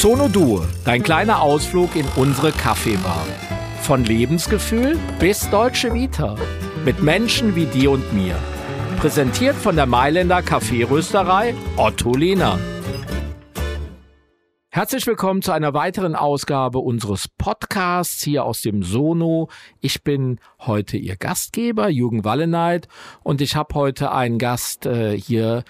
Sonodur, dein kleiner Ausflug in unsere Kaffeebar. Von Lebensgefühl bis Deutsche Vita. Mit Menschen wie dir und mir. Präsentiert von der Mailänder Kaffeerösterei Otto Lehner. Herzlich willkommen zu einer weiteren Ausgabe unseres Podcasts hier aus dem Sono. Ich bin heute Ihr Gastgeber, Jürgen Walleneit, und ich habe heute einen Gast äh, hier,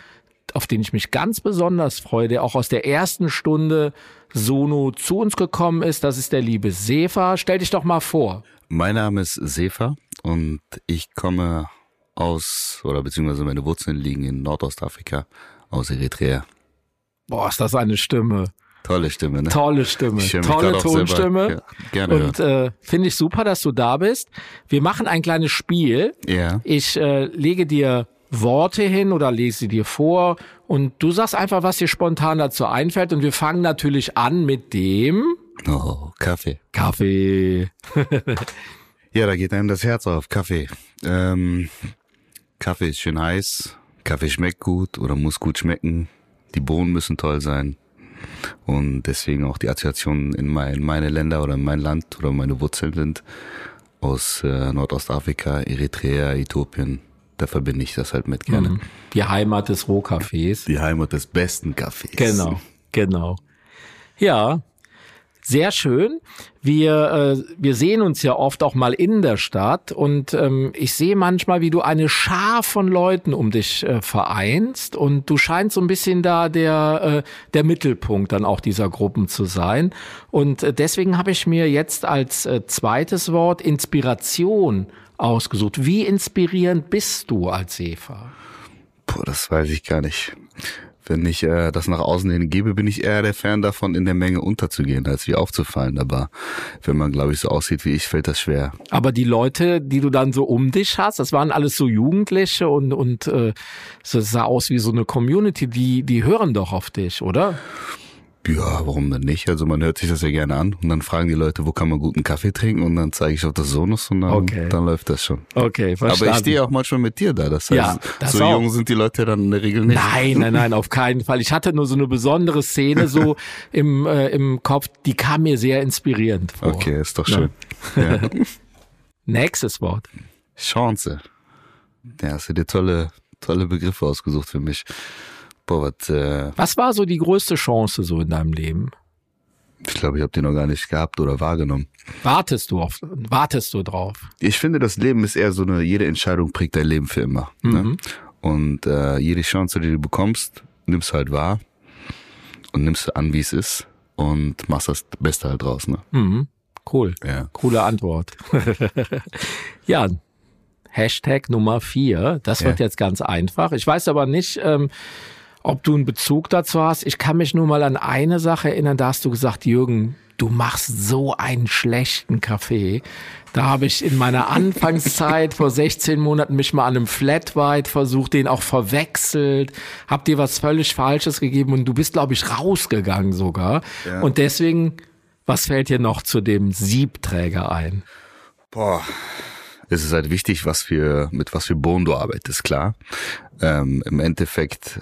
auf den ich mich ganz besonders freue, der auch aus der ersten Stunde Sono zu uns gekommen ist. Das ist der liebe Sefa. Stell dich doch mal vor. Mein Name ist Sefa und ich komme aus, oder beziehungsweise meine Wurzeln liegen in Nordostafrika, aus Eritrea. Boah, ist das eine Stimme. Tolle Stimme, ne? Tolle Stimme, tolle Tonstimme. Ja, gerne. Und äh, finde ich super, dass du da bist. Wir machen ein kleines Spiel. Ja. Ich äh, lege dir Worte hin oder lese sie dir vor und du sagst einfach, was dir spontan dazu einfällt. Und wir fangen natürlich an mit dem Oh, Kaffee. Kaffee. Ja, da geht einem das Herz auf. Kaffee. Ähm, Kaffee ist schön heiß. Kaffee schmeckt gut oder muss gut schmecken. Die Bohnen müssen toll sein. Und deswegen auch die Assoziationen in, mein, in meine Länder oder in mein Land oder meine Wurzeln sind aus äh, Nordostafrika, Eritrea, Äthiopien. Da verbinde ich das halt mit gerne. Mhm. Die Heimat des Rohkaffees. Die Heimat des besten Kaffees. Genau, genau. Ja, sehr schön. Wir, äh, wir sehen uns ja oft auch mal in der Stadt und ähm, ich sehe manchmal, wie du eine Schar von Leuten um dich äh, vereinst und du scheinst so ein bisschen da der, äh, der Mittelpunkt dann auch dieser Gruppen zu sein. Und äh, deswegen habe ich mir jetzt als äh, zweites Wort Inspiration ausgesucht. Wie inspirierend bist du als Eva? Boah, das weiß ich gar nicht. Wenn ich äh, das nach außen hin gebe, bin ich eher der Fan davon, in der Menge unterzugehen, als wie aufzufallen. Aber wenn man, glaube ich, so aussieht wie ich, fällt das schwer. Aber die Leute, die du dann so um dich hast, das waren alles so Jugendliche und, und äh, so sah aus wie so eine Community, die, die hören doch auf dich, oder? Ja, warum denn nicht? Also man hört sich das ja gerne an und dann fragen die Leute, wo kann man guten Kaffee trinken und dann zeige ich auf das Sonus und dann, Okay. dann läuft das schon. Okay, verstanden. Aber ich stehe auch manchmal mit dir da. Das heißt, Ja, das so auch. jung sind die Leute dann in der Regel nicht. Nein, nein, nein, auf keinen Fall. Ich hatte nur so eine besondere Szene so im, äh, im Kopf, die kam mir sehr inspirierend vor. Okay, ist doch schön. Ja. Nächstes Wort. Chance. Ja, hast du dir tolle, tolle Begriffe ausgesucht für mich. Boah, was, äh, Was war so die größte Chance so in deinem Leben? ich glaube, ich habe die noch gar nicht gehabt oder wahrgenommen. Wartest du auf, wartest du drauf? Ich finde, das Leben ist eher so eine, jede Entscheidung prägt dein Leben für immer. Ne? Und äh, jede Chance, die du bekommst, nimmst du halt wahr und nimmst du an, wie es ist und machst das Beste halt draus. Ne? Mhm. Cool. Ja. Coole Antwort. ja, Hashtag Nummer vier. Das wird Ja. jetzt ganz einfach. Ich weiß aber nicht, ähm, ob du einen Bezug dazu hast. Ich kann mich nur mal an eine Sache erinnern. Da hast du gesagt, Jürgen, du machst so einen schlechten Kaffee. Da habe ich in meiner Anfangszeit vor 16 Monaten mich mal an einem Flat White versucht, den auch verwechselt, hab dir was völlig Falsches gegeben und du bist, glaube ich, rausgegangen sogar. Ja. Und deswegen, was fällt dir noch zu dem Siebträger ein? Boah. Es ist halt wichtig, was für, mit was für Bohnen du arbeitest, klar. Ähm, Im Endeffekt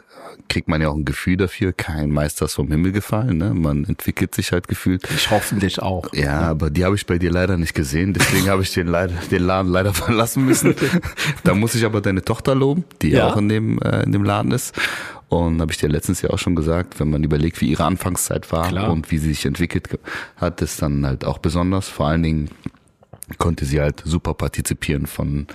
kriegt man ja auch ein Gefühl dafür. Kein Meister ist vom Himmel gefallen, ne? Man entwickelt sich halt gefühlt. Ich hoffentlich auch. Ja, aber die habe ich bei dir leider nicht gesehen, deswegen habe ich den, leider, den Laden leider verlassen müssen. da muss ich aber deine Tochter loben, die Ja. auch in dem, äh, in dem Laden ist. Und habe ich dir letztens ja auch schon gesagt, wenn man überlegt, wie ihre Anfangszeit war Klar. und wie sie sich entwickelt hat, ist dann halt auch besonders. Vor allen Dingen konnte sie halt super partizipieren von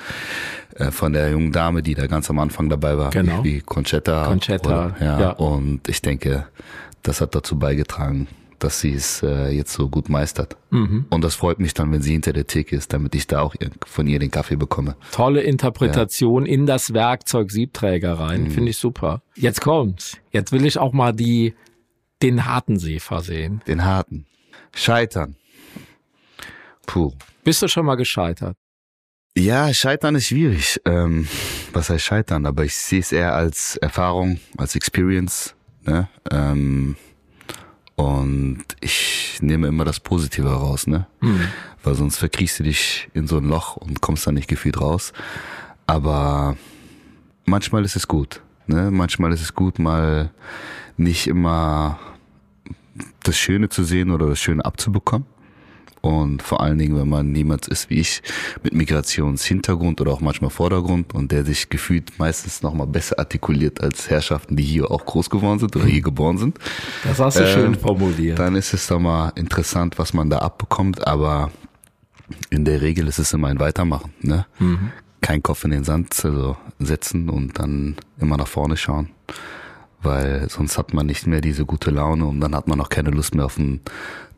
äh, von der jungen Dame, die da ganz am Anfang dabei war, Genau. wie Conchetta. Conchetta, oder, ja, ja. Und ich denke, das hat dazu beigetragen, dass sie es äh, jetzt so gut meistert. Mhm. Und das freut mich dann, wenn sie hinter der Theke ist, damit ich da auch ihr- von ihr den Kaffee bekomme. Tolle Interpretation in das Werkzeug Siebträger rein. Finde ich super. Jetzt kommt's. Jetzt will ich auch mal die, den harten Seefer sehen. Den harten. Scheitern. Puh. Bist du schon mal gescheitert? Ja, Scheitern ist schwierig. Ähm, was heißt Scheitern? Aber ich sehe es eher als Erfahrung, als Experience. Ne? Ähm, und ich nehme immer das Positive raus, ne? Weil sonst verkriechst du dich in so ein Loch und kommst da nicht gefühlt raus. Aber manchmal ist es gut. Ne? Manchmal ist es gut, mal nicht immer das Schöne zu sehen oder das Schöne abzubekommen. Und vor allen Dingen, wenn man niemand ist wie ich mit Migrationshintergrund oder auch manchmal Vordergrund und der sich gefühlt meistens nochmal besser artikuliert als Herrschaften, die hier auch groß geworden sind oder hier geboren sind. Das hast du ähm, schön formuliert. Dann ist es doch mal interessant, was man da abbekommt, aber in der Regel ist es immer ein Weitermachen. Ne? Mhm. Kein Kopf in den Sand also setzen und dann immer nach vorne schauen weil sonst hat man nicht mehr diese gute Laune und dann hat man auch keine Lust mehr auf einen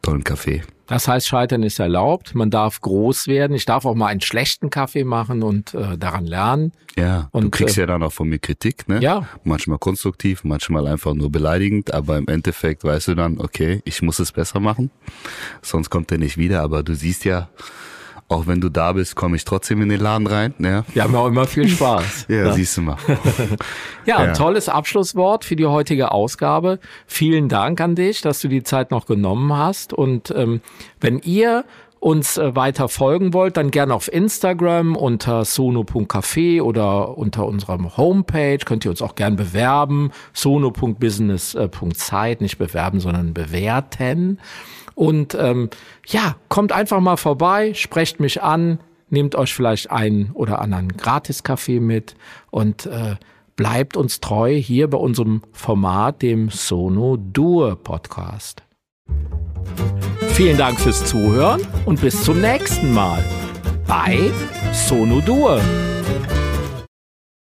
tollen Kaffee. Das heißt, Scheitern ist erlaubt. Man darf groß werden. Ich darf auch mal einen schlechten Kaffee machen und äh, daran lernen. Ja, und, du kriegst äh, ja dann auch von mir Kritik, ne? Ja. Manchmal konstruktiv, manchmal einfach nur beleidigend, aber im Endeffekt weißt du dann, okay, ich muss es besser machen. Sonst kommt er nicht wieder, aber du siehst ja, auch wenn du da bist, komme ich trotzdem in den Laden rein. Ja. Wir haben auch immer viel Spaß. ja, ja, siehst du mal. ja, ein ja. tolles Abschlusswort für die heutige Ausgabe. Vielen Dank an dich, dass du die Zeit noch genommen hast. Und ähm, wenn ihr uns äh, weiter folgen wollt, dann gerne auf Instagram unter sono.café oder unter unserem Homepage. Könnt ihr uns auch gern bewerben. sono.business.zeit, nicht bewerben, sondern bewerten. Und ähm, ja, kommt einfach mal vorbei, sprecht mich an, nehmt euch vielleicht einen oder anderen Gratis-Kaffee mit und äh, bleibt uns treu hier bei unserem Format, dem Sono Dur Podcast. Vielen Dank fürs Zuhören und bis zum nächsten Mal bei Sono Dur.